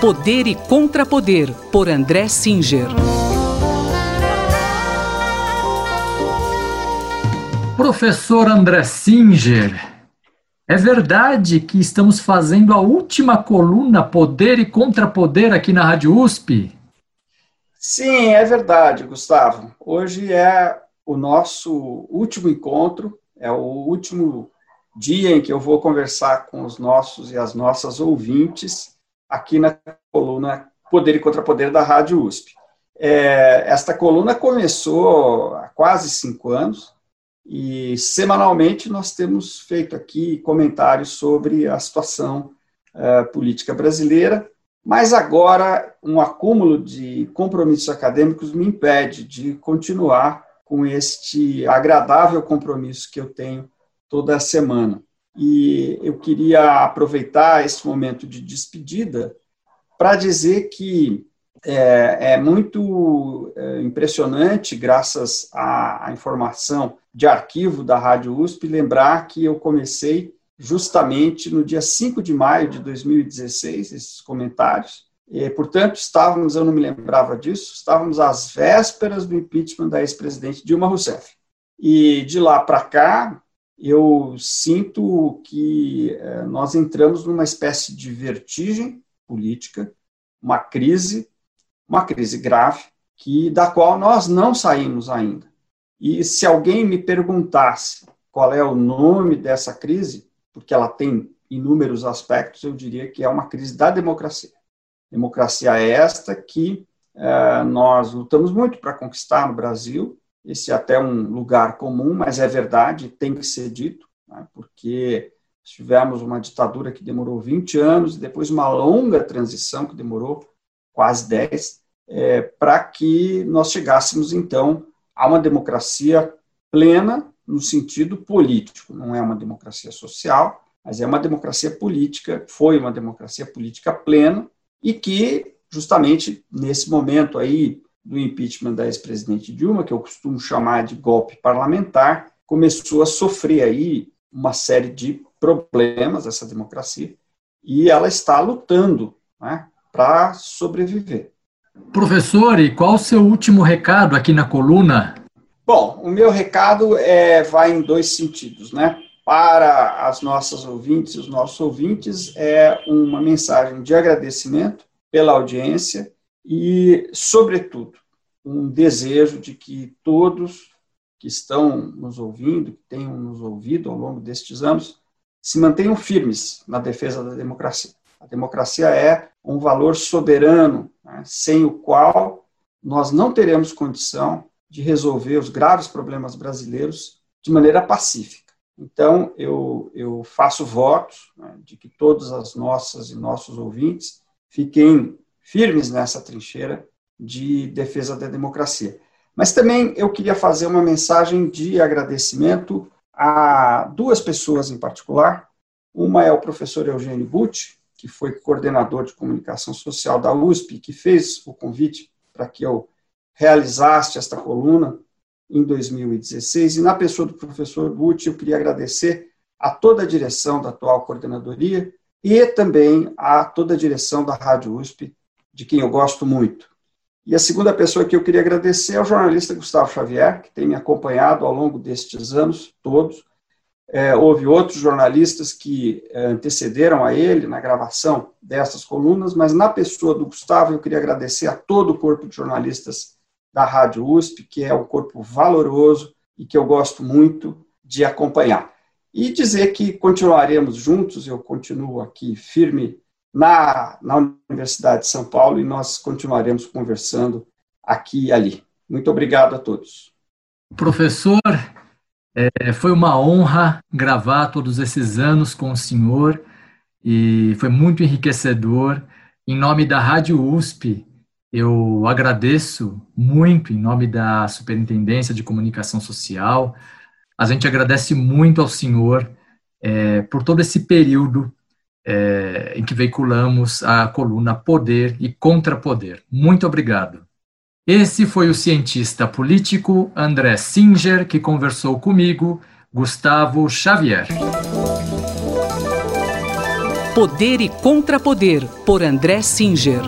Poder e Contrapoder, por André Singer. Professor André Singer, é verdade que estamos fazendo a última coluna Poder e Contrapoder aqui na Rádio USP? Sim, é verdade, Gustavo. Hoje é o nosso último encontro, é o último dia em que eu vou conversar com os nossos e as nossas ouvintes aqui na coluna Poder e Contrapoder da Rádio USP. É, esta coluna começou há quase cinco anos e semanalmente nós temos feito aqui comentários sobre a situação é, política brasileira, mas agora um acúmulo de compromissos acadêmicos me impede de continuar com este agradável compromisso que eu tenho toda semana. E eu queria aproveitar esse momento de despedida para dizer que é, é muito é, impressionante, graças à, à, informação de arquivo da Rádio USP, lembrar que eu comecei justamente no dia 5 de maio de 2016 esses comentários. E, portanto, estávamos, eu não me lembrava disso, estávamos às vésperas do impeachment da ex-presidente Dilma Rousseff. E de lá para cá, eu sinto que é, nós entramos numa espécie de vertigem política, uma crise, uma crise grave, que da qual nós não saímos ainda. E se alguém me perguntasse qual é o nome dessa crise, porque ela tem inúmeros aspectos, eu diria que é uma crise da democracia. Democracia é esta que é, nós lutamos muito para conquistar no Brasil, esse é até um lugar comum, mas é verdade, tem que ser dito, né, porque tivemos uma ditadura que demorou 20 anos, e depois uma longa transição que demorou quase 10, é, para que nós chegássemos, então, a uma democracia plena no sentido político. Não é uma democracia social, mas é uma democracia política, foi uma democracia política plena, e que, justamente nesse momento aí do impeachment da ex-presidente Dilma, que eu costumo chamar de golpe parlamentar, começou a sofrer aí uma série de problemas essa democracia e ela está lutando né, para sobreviver. Professor, e qual o seu último recado aqui na coluna? Bom, o meu recado é, vai em dois sentidos, né? Para as nossas ouvintes e os nossos ouvintes, é uma mensagem de agradecimento pela audiência e, sobretudo, um desejo de que todos que estão nos ouvindo, que tenham nos ouvido ao longo destes anos, se mantenham firmes na defesa da democracia. A democracia é um valor soberano, né, sem o qual nós não teremos condição de resolver os graves problemas brasileiros de maneira pacífica. Então, eu, eu faço votos né, de que todas as nossas e nossos ouvintes fiquem firmes nessa trincheira de defesa da democracia. Mas também eu queria fazer uma mensagem de agradecimento a duas pessoas em particular. Uma é o professor Eugênio Butti, que foi coordenador de comunicação social da USP, que fez o convite para que eu realizasse esta coluna em 2016. E na pessoa do professor Butti, eu queria agradecer a toda a direção da atual coordenadoria e também a toda a direção da Rádio USP, de quem eu gosto muito. E a segunda pessoa que eu queria agradecer é o jornalista Gustavo Xavier, que tem me acompanhado ao longo destes anos todos. É, houve outros jornalistas que é, antecederam a ele na gravação dessas colunas, mas na pessoa do Gustavo eu queria agradecer a todo o corpo de jornalistas da Rádio USP, que é um corpo valoroso e que eu gosto muito de acompanhar. E dizer que continuaremos juntos, eu continuo aqui firme na, na Universidade de São Paulo e nós continuaremos conversando aqui e ali. Muito obrigado a todos. Professor, é, foi uma honra gravar todos esses anos com o senhor e foi muito enriquecedor. Em nome da Rádio USP, eu agradeço muito, em nome da Superintendência de Comunicação Social, a gente agradece muito ao senhor é, por todo esse período é, em que veiculamos a coluna Poder e Contrapoder. Muito obrigado. Esse foi o cientista político André Singer que conversou comigo, Gustavo Xavier. Poder e Contrapoder, por André Singer.